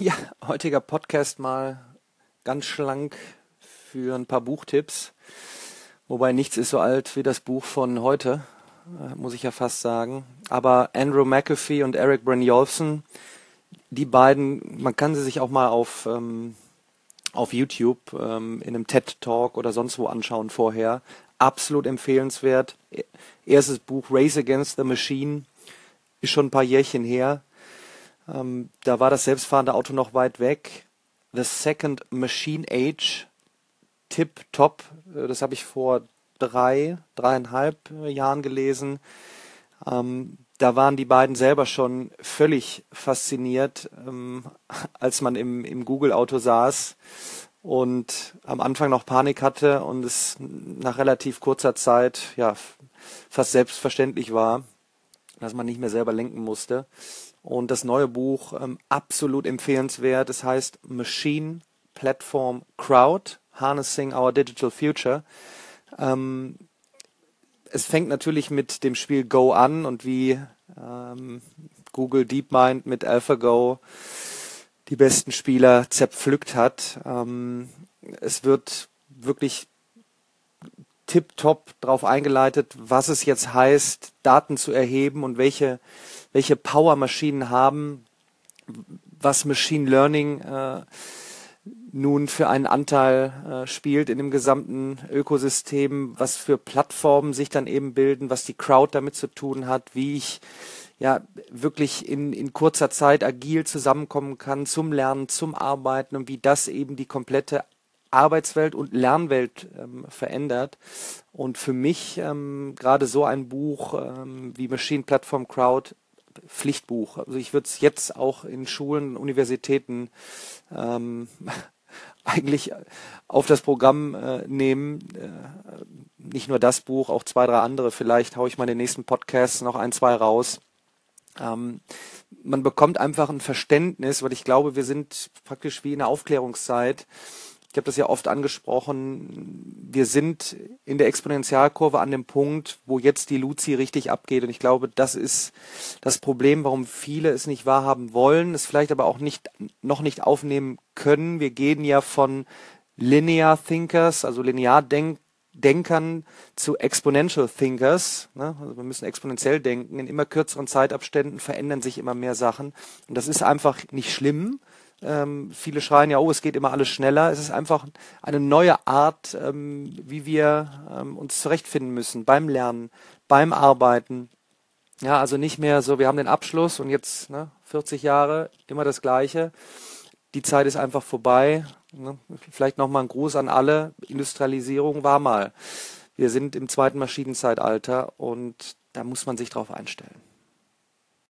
Ja, heutiger Podcast mal ganz schlank für ein paar Buchtipps. Wobei nichts ist so alt wie das Buch von heute, äh, muss ich ja fast sagen. Aber Andrew McAfee und Eric Brynjolfsson, die beiden, man kann sie sich auch mal auf, ähm, auf YouTube ähm, in einem TED Talk oder sonst wo anschauen vorher. Absolut empfehlenswert. Erstes Buch Race Against the Machine ist schon ein paar Jährchen her ähm, da war das selbstfahrende Auto noch weit weg. The Second Machine Age, tip top. Äh, das habe ich vor drei, dreieinhalb Jahren gelesen. Ähm, da waren die beiden selber schon völlig fasziniert, ähm, als man im, im Google-Auto saß und am Anfang noch Panik hatte und es nach relativ kurzer Zeit ja fast selbstverständlich war, dass man nicht mehr selber lenken musste. Und das neue Buch ähm, absolut empfehlenswert. Es heißt Machine Platform Crowd, Harnessing Our Digital Future. Ähm, es fängt natürlich mit dem Spiel Go an und wie ähm, Google DeepMind mit AlphaGo die besten Spieler zerpflückt hat. Ähm, es wird wirklich tipptopp darauf eingeleitet, was es jetzt heißt, Daten zu erheben und welche, welche Power-Maschinen haben, was Machine Learning äh, nun für einen Anteil äh, spielt in dem gesamten Ökosystem, was für Plattformen sich dann eben bilden, was die Crowd damit zu tun hat, wie ich ja wirklich in, in kurzer Zeit agil zusammenkommen kann zum Lernen, zum Arbeiten und wie das eben die komplette Arbeitswelt und Lernwelt ähm, verändert. Und für mich ähm, gerade so ein Buch ähm, wie Machine Platform Crowd Pflichtbuch. Also ich würde es jetzt auch in Schulen, Universitäten ähm, eigentlich auf das Programm äh, nehmen. Äh, nicht nur das Buch, auch zwei, drei andere. Vielleicht haue ich mal in den nächsten Podcasts noch ein, zwei raus. Ähm, man bekommt einfach ein Verständnis, weil ich glaube, wir sind praktisch wie in der Aufklärungszeit ich habe das ja oft angesprochen, wir sind in der Exponentialkurve an dem Punkt, wo jetzt die Luzi richtig abgeht. Und ich glaube, das ist das Problem, warum viele es nicht wahrhaben wollen, es vielleicht aber auch nicht, noch nicht aufnehmen können. Wir gehen ja von Linear Thinkers, also Lineardenkern, Denkern zu Exponential Thinkers. Ne? Also wir müssen exponentiell denken. In immer kürzeren Zeitabständen verändern sich immer mehr Sachen. Und das ist einfach nicht schlimm. Ähm, viele schreien ja, oh, es geht immer alles schneller. Es ist einfach eine neue Art, ähm, wie wir ähm, uns zurechtfinden müssen beim Lernen, beim Arbeiten. Ja, also nicht mehr so, wir haben den Abschluss und jetzt ne, 40 Jahre immer das Gleiche. Die Zeit ist einfach vorbei. Ne? Vielleicht nochmal ein Gruß an alle. Industrialisierung war mal. Wir sind im zweiten Maschinenzeitalter und da muss man sich drauf einstellen.